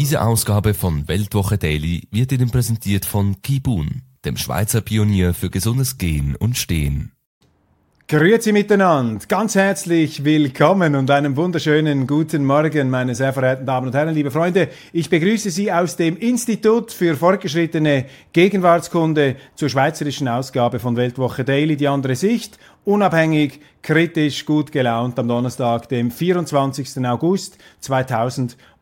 Diese Ausgabe von Weltwoche Daily wird Ihnen präsentiert von Kibun, dem Schweizer Pionier für gesundes Gehen und Stehen. Grüezi miteinander, ganz herzlich willkommen und einen wunderschönen guten Morgen, meine sehr verehrten Damen und Herren, liebe Freunde. Ich begrüße Sie aus dem Institut für fortgeschrittene Gegenwartskunde zur schweizerischen Ausgabe von Weltwoche Daily, die andere Sicht, unabhängig, kritisch, gut gelaunt am Donnerstag, dem 24. August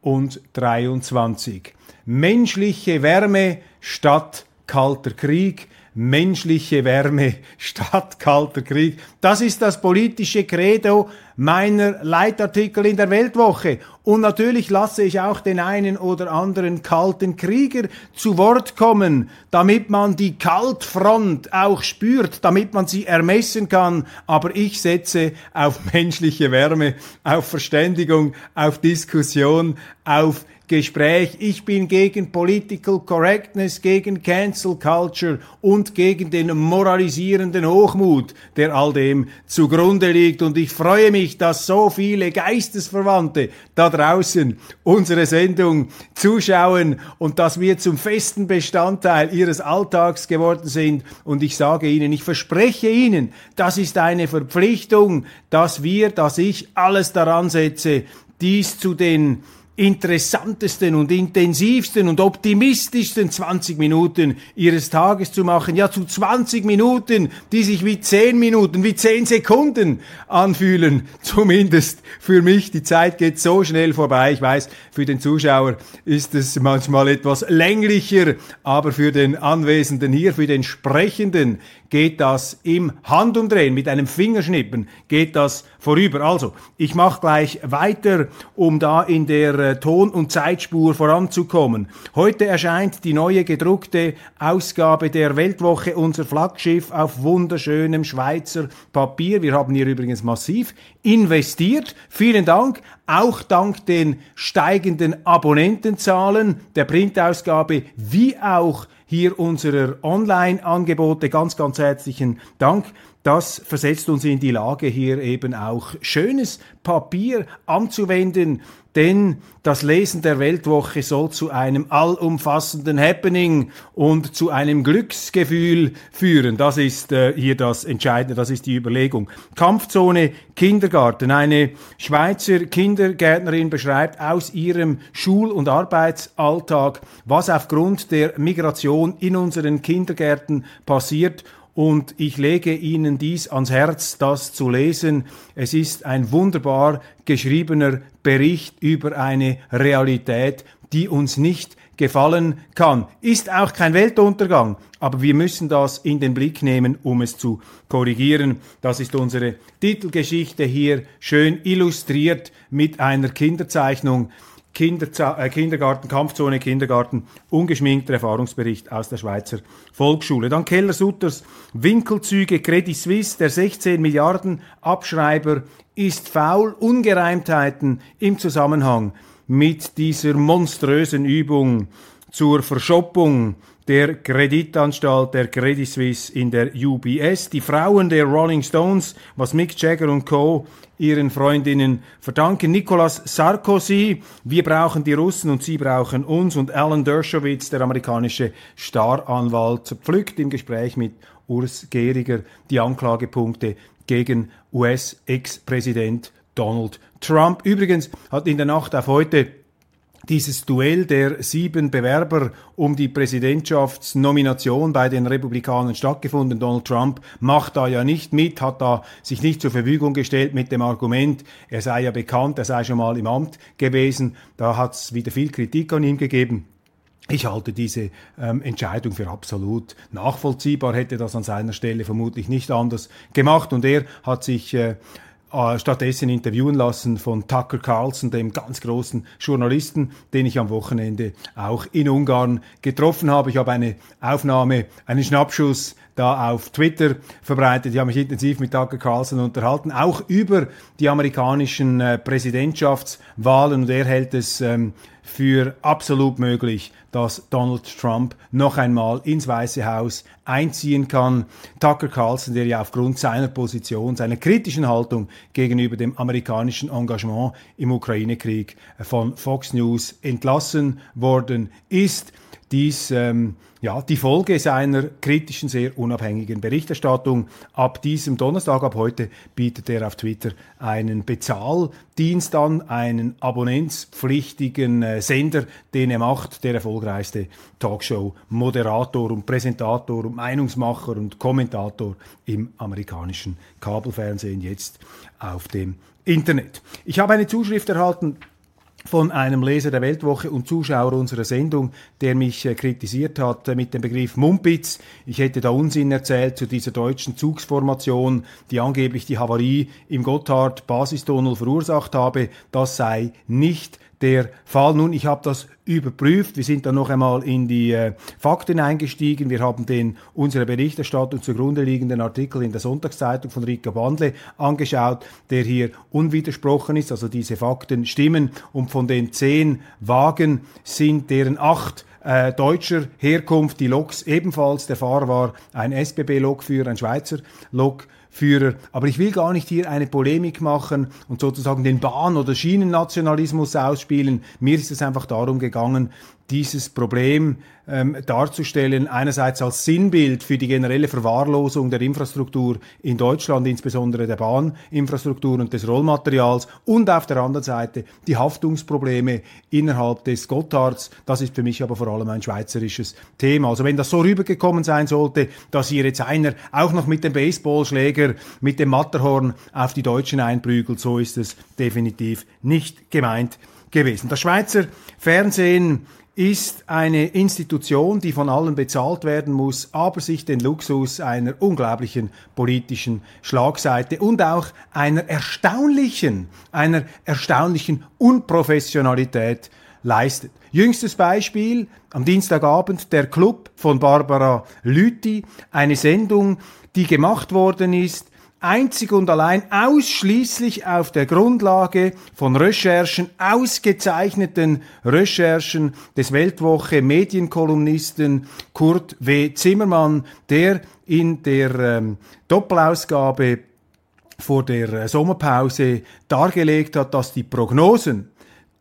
2023. Menschliche Wärme statt kalter Krieg, menschliche Wärme statt kalter Krieg. Das ist das politische Credo meiner Leitartikel in der Weltwoche. Und natürlich lasse ich auch den einen oder anderen kalten Krieger zu Wort kommen, damit man die Kaltfront auch spürt, damit man sie ermessen kann. Aber ich setze auf menschliche Wärme, auf Verständigung, auf Diskussion, auf Gespräch. Ich bin gegen Political Correctness, gegen Cancel Culture und gegen den moralisierenden Hochmut, der all dem zugrunde liegt. Und ich freue mich, dass so viele Geistesverwandte da draußen unsere Sendung zuschauen und dass wir zum festen Bestandteil ihres Alltags geworden sind. Und ich sage Ihnen, ich verspreche Ihnen, das ist eine Verpflichtung, dass wir, dass ich alles daran setze, dies zu den interessantesten und intensivsten und optimistischsten 20 Minuten ihres Tages zu machen. Ja, zu 20 Minuten, die sich wie 10 Minuten, wie 10 Sekunden anfühlen. Zumindest für mich. Die Zeit geht so schnell vorbei. Ich weiß, für den Zuschauer ist es manchmal etwas länglicher, aber für den Anwesenden hier, für den Sprechenden geht das im Handumdrehen, mit einem Fingerschnippen geht das vorüber. Also, ich mache gleich weiter, um da in der äh, Ton- und Zeitspur voranzukommen. Heute erscheint die neue gedruckte Ausgabe der Weltwoche, unser Flaggschiff auf wunderschönem Schweizer Papier. Wir haben hier übrigens massiv investiert. Vielen Dank, auch dank den steigenden Abonnentenzahlen der Printausgabe wie auch hier unserer Online-Angebote. Ganz, ganz herzlichen Dank. Das versetzt uns in die Lage, hier eben auch schönes Papier anzuwenden, denn das Lesen der Weltwoche soll zu einem allumfassenden Happening und zu einem Glücksgefühl führen. Das ist äh, hier das Entscheidende, das ist die Überlegung. Kampfzone Kindergarten. Eine Schweizer Kindergärtnerin beschreibt aus ihrem Schul- und Arbeitsalltag, was aufgrund der Migration in unseren Kindergärten passiert und ich lege Ihnen dies ans Herz, das zu lesen. Es ist ein wunderbar geschriebener Bericht über eine Realität, die uns nicht gefallen kann. Ist auch kein Weltuntergang, aber wir müssen das in den Blick nehmen, um es zu korrigieren. Das ist unsere Titelgeschichte hier schön illustriert mit einer Kinderzeichnung Kinderza äh, Kindergarten, Kampfzone Kindergarten, ungeschminkter Erfahrungsbericht aus der Schweizer Volksschule. Dann Keller Sutters Winkelzüge Credit Suisse, der 16 Milliarden Abschreiber ist faul, Ungereimtheiten im Zusammenhang mit dieser monströsen Übung zur Verschoppung der Kreditanstalt der Credit Suisse in der UBS, die Frauen der Rolling Stones, was Mick Jagger und Co. ihren Freundinnen verdanken, Nicolas Sarkozy, wir brauchen die Russen und sie brauchen uns und Alan Dershowitz, der amerikanische Staranwalt, pflückt im Gespräch mit Urs Gehriger die Anklagepunkte gegen US-Ex-Präsident Donald Trump. Übrigens hat in der Nacht auf heute dieses Duell der sieben Bewerber um die Präsidentschaftsnomination bei den Republikanern stattgefunden. Donald Trump macht da ja nicht mit, hat da sich nicht zur Verfügung gestellt mit dem Argument, er sei ja bekannt, er sei schon mal im Amt gewesen. Da hat es wieder viel Kritik an ihm gegeben. Ich halte diese ähm, Entscheidung für absolut nachvollziehbar, hätte das an seiner Stelle vermutlich nicht anders gemacht und er hat sich äh, äh, stattdessen interviewen lassen von Tucker Carlson, dem ganz großen Journalisten, den ich am Wochenende auch in Ungarn getroffen habe. Ich habe eine Aufnahme, einen Schnappschuss da auf Twitter verbreitet. Ich habe mich intensiv mit Tucker Carlson unterhalten, auch über die amerikanischen äh, Präsidentschaftswahlen und er hält es ähm, für absolut möglich, dass Donald Trump noch einmal ins Weiße Haus einziehen kann. Tucker Carlson, der ja aufgrund seiner Position, seiner kritischen Haltung gegenüber dem amerikanischen Engagement im Ukraine-Krieg von Fox News entlassen worden ist, dies ähm, ja, die Folge seiner kritischen, sehr unabhängigen Berichterstattung. Ab diesem Donnerstag, ab heute, bietet er auf Twitter einen Bezahldienst an, einen abonnentspflichtigen äh, Sender, den er macht, der erfolgreichste Talkshow-Moderator und Präsentator und Meinungsmacher und Kommentator im amerikanischen Kabelfernsehen, jetzt auf dem Internet. Ich habe eine Zuschrift erhalten von einem Leser der Weltwoche und Zuschauer unserer Sendung, der mich äh, kritisiert hat äh, mit dem Begriff Mumpitz. Ich hätte da Unsinn erzählt zu dieser deutschen Zugsformation, die angeblich die Havarie im Gotthard-Basistunnel verursacht habe. Das sei nicht der Fall. Nun, ich habe das überprüft. Wir sind dann noch einmal in die äh, Fakten eingestiegen. Wir haben den unserer Berichterstattung zugrunde liegenden Artikel in der Sonntagszeitung von Rika Bandle angeschaut, der hier unwidersprochen ist. Also diese Fakten stimmen. Und von den zehn Wagen sind deren acht äh, deutscher Herkunft. Die Loks ebenfalls. Der Fahrer war ein SBB-Lokführer, ein Schweizer Lokführer. Führer. Aber ich will gar nicht hier eine Polemik machen und sozusagen den Bahn- oder Schienennationalismus ausspielen. Mir ist es einfach darum gegangen, dieses Problem ähm, darzustellen, einerseits als Sinnbild für die generelle Verwahrlosung der Infrastruktur in Deutschland, insbesondere der Bahninfrastruktur und des Rollmaterials, und auf der anderen Seite die Haftungsprobleme innerhalb des Gottards. Das ist für mich aber vor allem ein schweizerisches Thema. Also wenn das so rübergekommen sein sollte, dass hier jetzt einer auch noch mit dem Baseballschläger, mit dem Matterhorn auf die Deutschen einprügelt, so ist es definitiv nicht gemeint gewesen. Das Schweizer Fernsehen ist eine Institution, die von allen bezahlt werden muss, aber sich den Luxus einer unglaublichen politischen Schlagseite und auch einer erstaunlichen, einer erstaunlichen Unprofessionalität leistet. Jüngstes Beispiel am Dienstagabend der Club von Barbara Lüthi, eine Sendung, die gemacht worden ist einzig und allein ausschließlich auf der Grundlage von Recherchen, ausgezeichneten Recherchen des Weltwoche Medienkolumnisten Kurt W. Zimmermann, der in der ähm, Doppelausgabe vor der äh, Sommerpause dargelegt hat, dass die Prognosen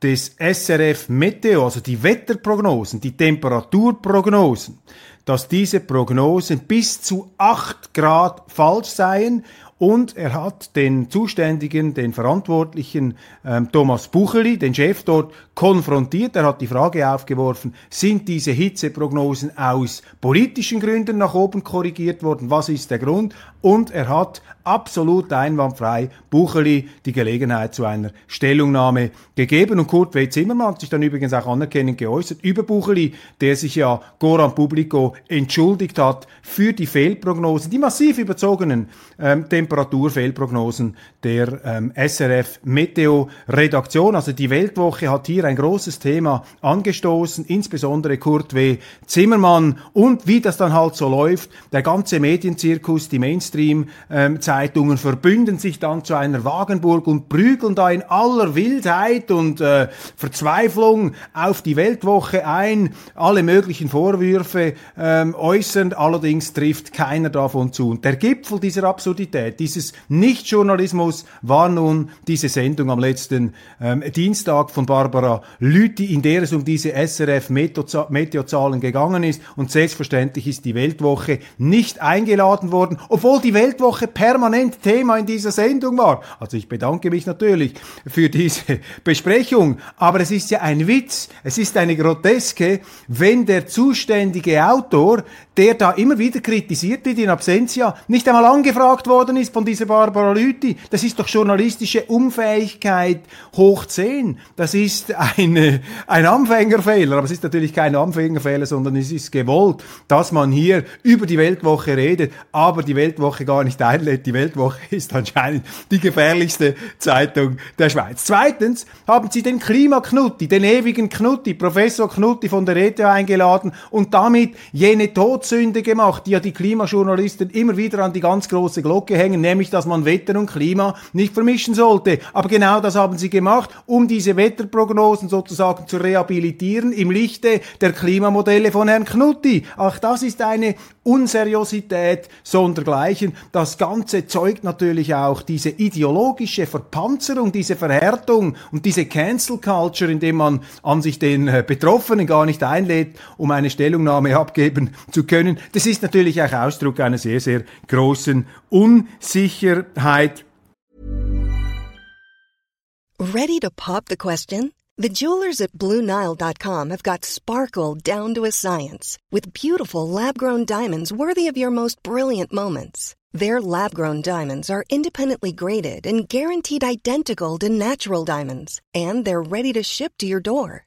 des SRF Meteo, also die Wetterprognosen, die Temperaturprognosen, dass diese Prognosen bis zu 8 Grad falsch seien und er hat den Zuständigen, den Verantwortlichen ähm, Thomas Bucheli, den Chef dort, konfrontiert. Er hat die Frage aufgeworfen, sind diese Hitzeprognosen aus politischen Gründen nach oben korrigiert worden? Was ist der Grund? Und er hat absolut einwandfrei Bucheli die Gelegenheit zu einer Stellungnahme gegeben. Und Kurt W. Zimmermann hat sich dann übrigens auch anerkennend geäußert über Bucheli, der sich ja Goran Publico entschuldigt hat für die Fehlprognosen, die massiv überzogenen ähm, Temperaturfehlprognosen der ähm, SRF Meteo Redaktion. Also die Weltwoche hat hier ein großes Thema angestoßen, insbesondere Kurt W. Zimmermann und wie das dann halt so läuft, der ganze Medienzirkus, die Mainstream-Zeitungen ähm, verbünden sich dann zu einer Wagenburg und prügeln da in aller Wildheit und äh, Verzweiflung auf die Weltwoche ein, alle möglichen Vorwürfe ähm, äußern, allerdings trifft keiner davon zu. Und der Gipfel dieser Absurdität, dieses Nichtjournalismus war nun diese Sendung am letzten ähm, Dienstag von Barbara Lüthi, in der es um diese SRF-Meteozahlen gegangen ist. Und selbstverständlich ist die Weltwoche nicht eingeladen worden, obwohl die Weltwoche permanent Thema in dieser Sendung war. Also ich bedanke mich natürlich für diese Besprechung. Aber es ist ja ein Witz, es ist eine Groteske, wenn der zuständige Autor, der da immer wieder kritisiert wird in Absentia, nicht einmal angefragt worden ist ist von dieser Barbara Lüthi? Das ist doch journalistische Unfähigkeit hoch 10. Das ist eine, ein Anfängerfehler, aber es ist natürlich kein Anfängerfehler, sondern es ist gewollt, dass man hier über die Weltwoche redet, aber die Weltwoche gar nicht einlädt. Die Weltwoche ist anscheinend die gefährlichste Zeitung der Schweiz. Zweitens haben sie den Klimaknutti, den ewigen Knutti, Professor Knutti von der ETH eingeladen und damit jene Todsünde gemacht, die ja die Klimajournalisten immer wieder an die ganz große Glocke hängen, nämlich, dass man Wetter und Klima nicht vermischen sollte. Aber genau das haben sie gemacht, um diese Wetterprognosen sozusagen zu rehabilitieren im Lichte der Klimamodelle von Herrn Knutti. Ach, das ist eine Unseriosität sondergleichen. Das Ganze zeugt natürlich auch diese ideologische Verpanzerung, diese Verhärtung und diese Cancel Culture, indem man an sich den äh, Betroffenen gar nicht einlädt, um eine Stellungnahme abgeben zu können. Das ist natürlich auch Ausdruck einer sehr, sehr großen Unsicherheit. Ready to pop the question? The jewelers at BlueNile.com have got sparkle down to a science with beautiful lab-grown diamonds worthy of your most brilliant moments. Their lab-grown diamonds are independently graded and guaranteed identical to natural diamonds, and they're ready to ship to your door.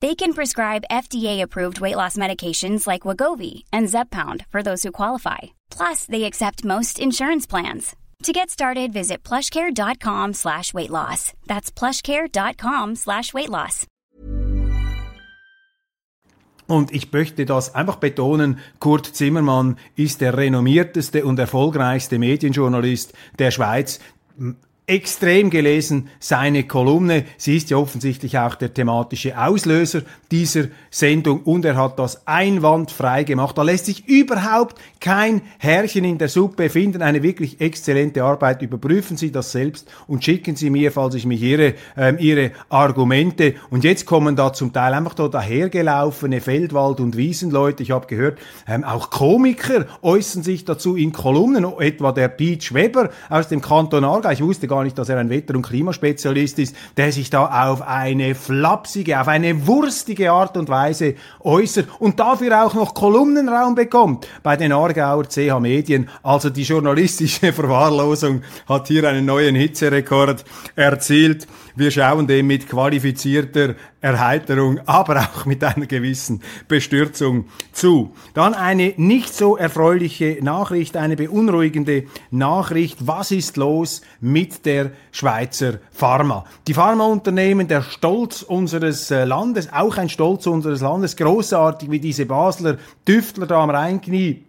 They can prescribe FDA-approved weight loss medications like Wagovi and Zepbound for those who qualify. Plus, they accept most insurance plans. To get started, visit plushcare.com slash weight loss. That's plushcare.com slash weight loss. Und ich möchte das einfach betonen, Kurt Zimmermann ist der renommierteste und erfolgreichste Medienjournalist der Schweiz extrem gelesen, seine Kolumne. Sie ist ja offensichtlich auch der thematische Auslöser dieser Sendung und er hat das einwandfrei gemacht. Da lässt sich überhaupt kein Härchen in der Suppe finden. Eine wirklich exzellente Arbeit. Überprüfen Sie das selbst und schicken Sie mir, falls ich mich irre, ähm, Ihre Argumente. Und jetzt kommen da zum Teil einfach da dahergelaufene Feldwald- und Wiesenleute. Ich habe gehört, ähm, auch Komiker äußern sich dazu in Kolumnen, etwa der Peach Weber aus dem Kanton Aargau. Ich wusste gar nicht, dass er ein Wetter- und Klimaspezialist ist, der sich da auf eine flapsige, auf eine wurstige Art und Weise äußert und dafür auch noch Kolumnenraum bekommt bei den Aargauer CH Medien. Also die journalistische Verwahrlosung hat hier einen neuen Hitzerekord erzielt. Wir schauen dem mit qualifizierter Erheiterung, aber auch mit einer gewissen Bestürzung zu. Dann eine nicht so erfreuliche Nachricht, eine beunruhigende Nachricht. Was ist los mit der Schweizer Pharma? Die Pharmaunternehmen, der Stolz unseres äh, Landes, auch ein Stolz unseres Landes, großartig wie diese Basler Düftler da am Rheinknie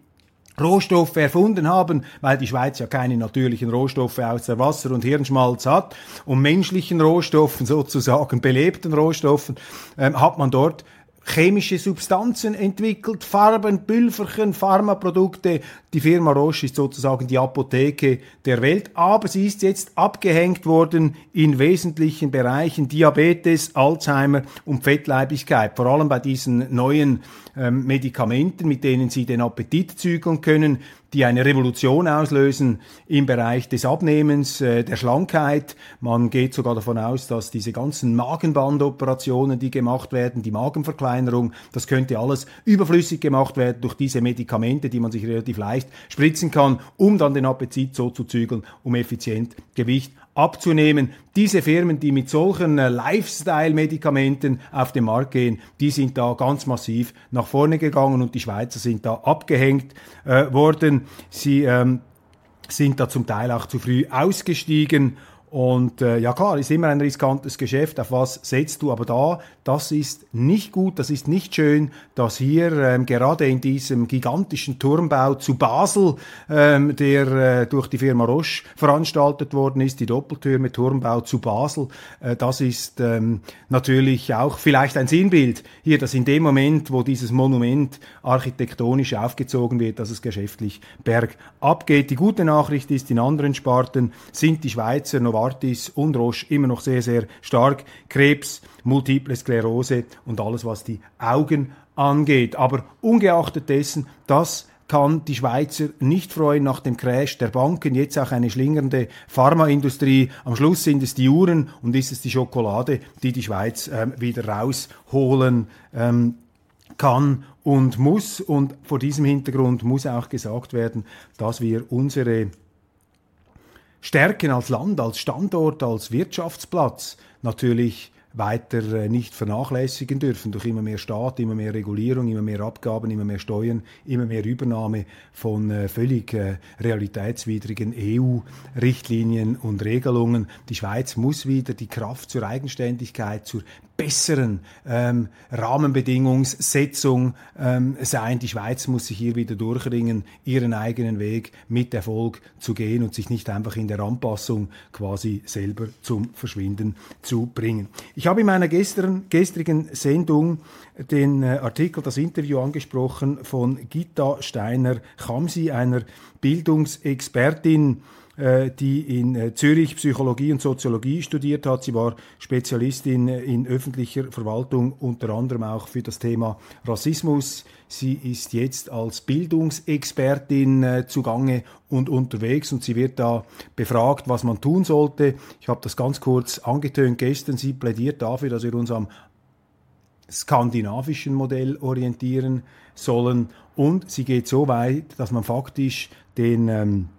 Rohstoffe erfunden haben, weil die Schweiz ja keine natürlichen Rohstoffe außer Wasser und Hirnschmalz hat, und menschlichen Rohstoffen, sozusagen belebten Rohstoffen, ähm, hat man dort chemische Substanzen entwickelt, Farben, Pülverchen, Pharmaprodukte. Die Firma Roche ist sozusagen die Apotheke der Welt, aber sie ist jetzt abgehängt worden in wesentlichen Bereichen Diabetes, Alzheimer und Fettleibigkeit, vor allem bei diesen neuen ähm, Medikamenten, mit denen sie den Appetit zügeln können, die eine Revolution auslösen im Bereich des Abnehmens, äh, der Schlankheit. Man geht sogar davon aus, dass diese ganzen Magenbandoperationen, die gemacht werden, die Magenverkleinerung, das könnte alles überflüssig gemacht werden durch diese Medikamente, die man sich relativ leicht spritzen kann, um dann den Appetit so zu zügeln, um effizient Gewicht abzunehmen. Diese Firmen, die mit solchen äh, Lifestyle-Medikamenten auf den Markt gehen, die sind da ganz massiv nach vorne gegangen und die Schweizer sind da abgehängt äh, worden. Sie ähm, sind da zum Teil auch zu früh ausgestiegen und äh, ja klar, ist immer ein riskantes Geschäft, auf was setzt du, aber da, das ist nicht gut, das ist nicht schön, dass hier ähm, gerade in diesem gigantischen Turmbau zu Basel, ähm, der äh, durch die Firma Roche veranstaltet worden ist, die Doppeltürme Turmbau zu Basel, äh, das ist ähm, natürlich auch vielleicht ein Sinnbild hier, dass in dem Moment, wo dieses Monument architektonisch aufgezogen wird, dass es geschäftlich bergab geht. Die gute Nachricht ist, in anderen Sparten sind die Schweizer noch Novartis und Roche immer noch sehr, sehr stark. Krebs, Multiple Sklerose und alles, was die Augen angeht. Aber ungeachtet dessen, das kann die Schweizer nicht freuen nach dem Crash der Banken, jetzt auch eine schlingernde Pharmaindustrie. Am Schluss sind es die Uhren und ist es die Schokolade, die die Schweiz ähm, wieder rausholen ähm, kann und muss. Und vor diesem Hintergrund muss auch gesagt werden, dass wir unsere Stärken als Land, als Standort, als Wirtschaftsplatz natürlich weiter äh, nicht vernachlässigen dürfen durch immer mehr Staat, immer mehr Regulierung, immer mehr Abgaben, immer mehr Steuern, immer mehr Übernahme von äh, völlig äh, realitätswidrigen EU-Richtlinien und Regelungen. Die Schweiz muss wieder die Kraft zur Eigenständigkeit, zur besseren ähm, Rahmenbedingungssetzung ähm, sein. Die Schweiz muss sich hier wieder durchringen, ihren eigenen Weg mit Erfolg zu gehen und sich nicht einfach in der Anpassung quasi selber zum Verschwinden zu bringen. Ich habe in meiner gestern, gestrigen Sendung den äh, Artikel, das Interview angesprochen von Gita Steiner-Chamsi, einer Bildungsexpertin, die in äh, Zürich Psychologie und Soziologie studiert hat. Sie war Spezialistin in öffentlicher Verwaltung, unter anderem auch für das Thema Rassismus. Sie ist jetzt als Bildungsexpertin äh, zugange und unterwegs und sie wird da befragt, was man tun sollte. Ich habe das ganz kurz angetönt gestern. Sie plädiert dafür, dass wir uns am skandinavischen Modell orientieren sollen und sie geht so weit, dass man faktisch den ähm,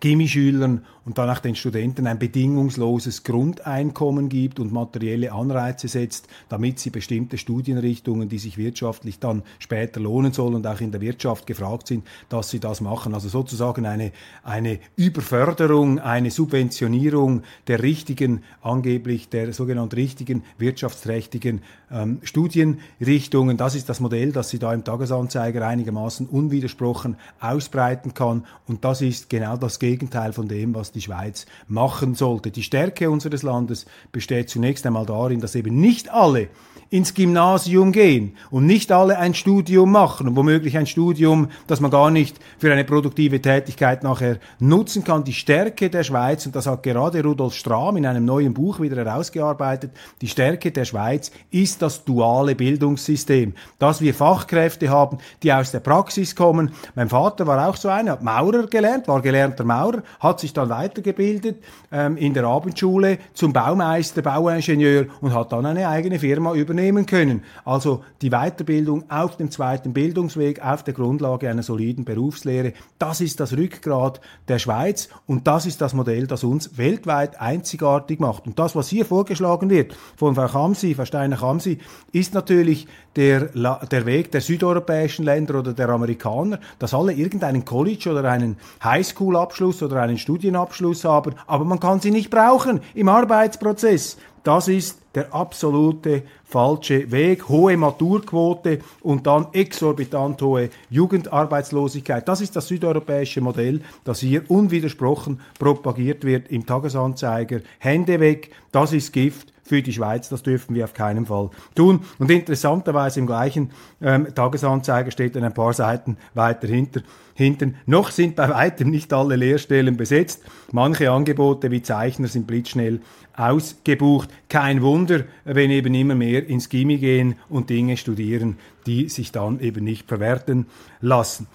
Gimmischülern und danach den Studenten ein bedingungsloses Grundeinkommen gibt und materielle Anreize setzt, damit sie bestimmte Studienrichtungen, die sich wirtschaftlich dann später lohnen sollen und auch in der Wirtschaft gefragt sind, dass sie das machen. Also sozusagen eine, eine Überförderung, eine Subventionierung der richtigen, angeblich der sogenannten richtigen, wirtschaftsträchtigen ähm, Studienrichtungen. Das ist das Modell, das sie da im Tagesanzeiger einigermaßen unwidersprochen ausbreiten kann. Und das ist genau das Gegenteil von dem, was die Schweiz machen sollte. Die Stärke unseres Landes besteht zunächst einmal darin, dass eben nicht alle ins Gymnasium gehen und nicht alle ein Studium machen und womöglich ein Studium, das man gar nicht für eine produktive Tätigkeit nachher nutzen kann. Die Stärke der Schweiz, und das hat gerade Rudolf Strahm in einem neuen Buch wieder herausgearbeitet, die Stärke der Schweiz ist das duale Bildungssystem, dass wir Fachkräfte haben, die aus der Praxis kommen. Mein Vater war auch so einer, hat Maurer gelernt, war gelernter Maurer, hat sich dann weitergebildet ähm, in der Abendschule zum Baumeister, Bauingenieur und hat dann eine eigene Firma übernommen übernehmen können. Also die Weiterbildung auf dem zweiten Bildungsweg, auf der Grundlage einer soliden Berufslehre, das ist das Rückgrat der Schweiz und das ist das Modell, das uns weltweit einzigartig macht. Und das, was hier vorgeschlagen wird von Frau Kamsi, Frau Steiner-Kamsi, ist natürlich der, der Weg der südeuropäischen Länder oder der Amerikaner, dass alle irgendeinen College oder einen Highschool-Abschluss oder einen Studienabschluss haben, aber man kann sie nicht brauchen im Arbeitsprozess. Das ist der absolute falsche Weg. Hohe Maturquote und dann exorbitant hohe Jugendarbeitslosigkeit. Das ist das südeuropäische Modell, das hier unwidersprochen propagiert wird im Tagesanzeiger. Hände weg, das ist Gift für die Schweiz. Das dürfen wir auf keinen Fall tun. Und interessanterweise im gleichen ähm, Tagesanzeiger steht dann ein paar Seiten weiter hinter, hinten. Noch sind bei weitem nicht alle Lehrstellen besetzt. Manche Angebote wie Zeichner sind blitzschnell ausgebucht. Kein Wunder, wenn eben immer mehr ins Gimmi gehen und Dinge studieren, die sich dann eben nicht verwerten lassen.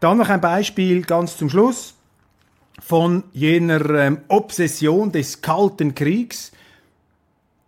Dann noch ein Beispiel ganz zum Schluss von jener ähm, Obsession des Kalten Kriegs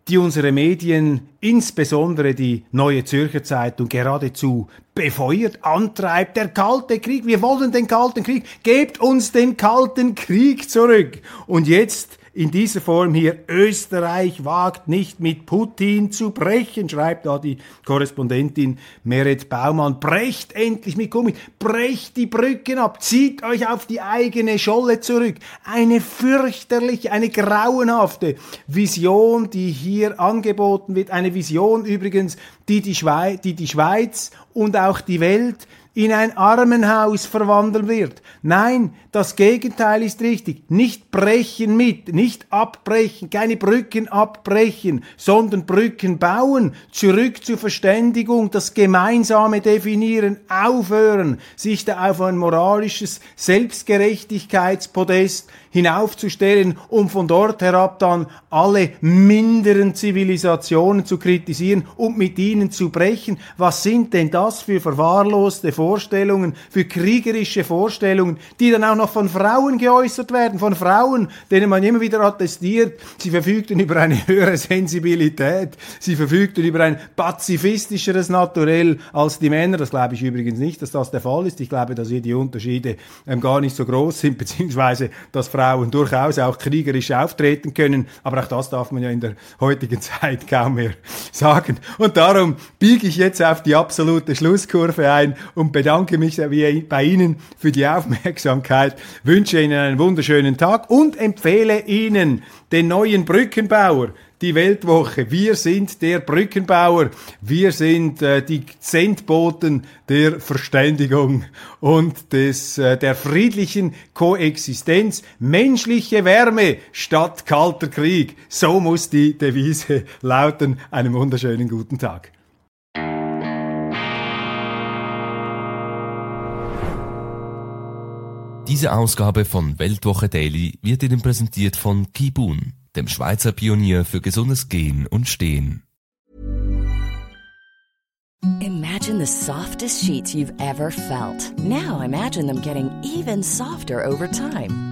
die unsere Medien, insbesondere die Neue Zürcher Zeitung, geradezu befeuert, antreibt. Der Kalte Krieg, wir wollen den Kalten Krieg, gebt uns den Kalten Krieg zurück. Und jetzt in dieser Form hier, Österreich wagt nicht mit Putin zu brechen, schreibt da die Korrespondentin Meret Baumann. Brecht endlich mit Gummi, brecht die Brücken ab, zieht euch auf die eigene Scholle zurück. Eine fürchterliche, eine grauenhafte Vision, die hier angeboten wird. Eine Vision übrigens, die die, Schweiz, die, die Schweiz und auch die Welt in ein Armenhaus verwandeln wird. Nein, das Gegenteil ist richtig. Nicht brechen mit, nicht abbrechen, keine Brücken abbrechen, sondern Brücken bauen, zurück zur Verständigung, das gemeinsame definieren, aufhören, sich da auf ein moralisches Selbstgerechtigkeitspodest hinaufzustellen, um von dort herab dann alle minderen Zivilisationen zu kritisieren und mit ihnen zu brechen. Was sind denn das für verwahrloste Vorstellungen, für kriegerische Vorstellungen, die dann auch noch von Frauen geäußert werden, von Frauen, denen man immer wieder attestiert, sie verfügten über eine höhere Sensibilität, sie verfügten über ein pazifistischeres Naturell als die Männer. Das glaube ich übrigens nicht, dass das der Fall ist. Ich glaube, dass hier die Unterschiede ähm, gar nicht so groß sind, beziehungsweise dass Frauen durchaus auch kriegerisch auftreten können. Aber auch das darf man ja in der heutigen Zeit kaum mehr sagen. Und darum biege ich jetzt auf die absolute Schlusskurve ein und bedanke mich bei Ihnen für die Aufmerksamkeit, wünsche Ihnen einen wunderschönen Tag und empfehle Ihnen den neuen Brückenbauer, die Weltwoche. Wir sind der Brückenbauer. Wir sind äh, die Zentboten der Verständigung und des, äh, der friedlichen Koexistenz. Menschliche Wärme statt kalter Krieg. So muss die Devise lauten. Einen wunderschönen guten Tag. Diese Ausgabe von Weltwoche Daily wird Ihnen präsentiert von Kibun dem Schweizer Pionier für gesundes Gehen und Stehen. Imagine the softest sheets you've ever felt. Now imagine them getting even softer over time.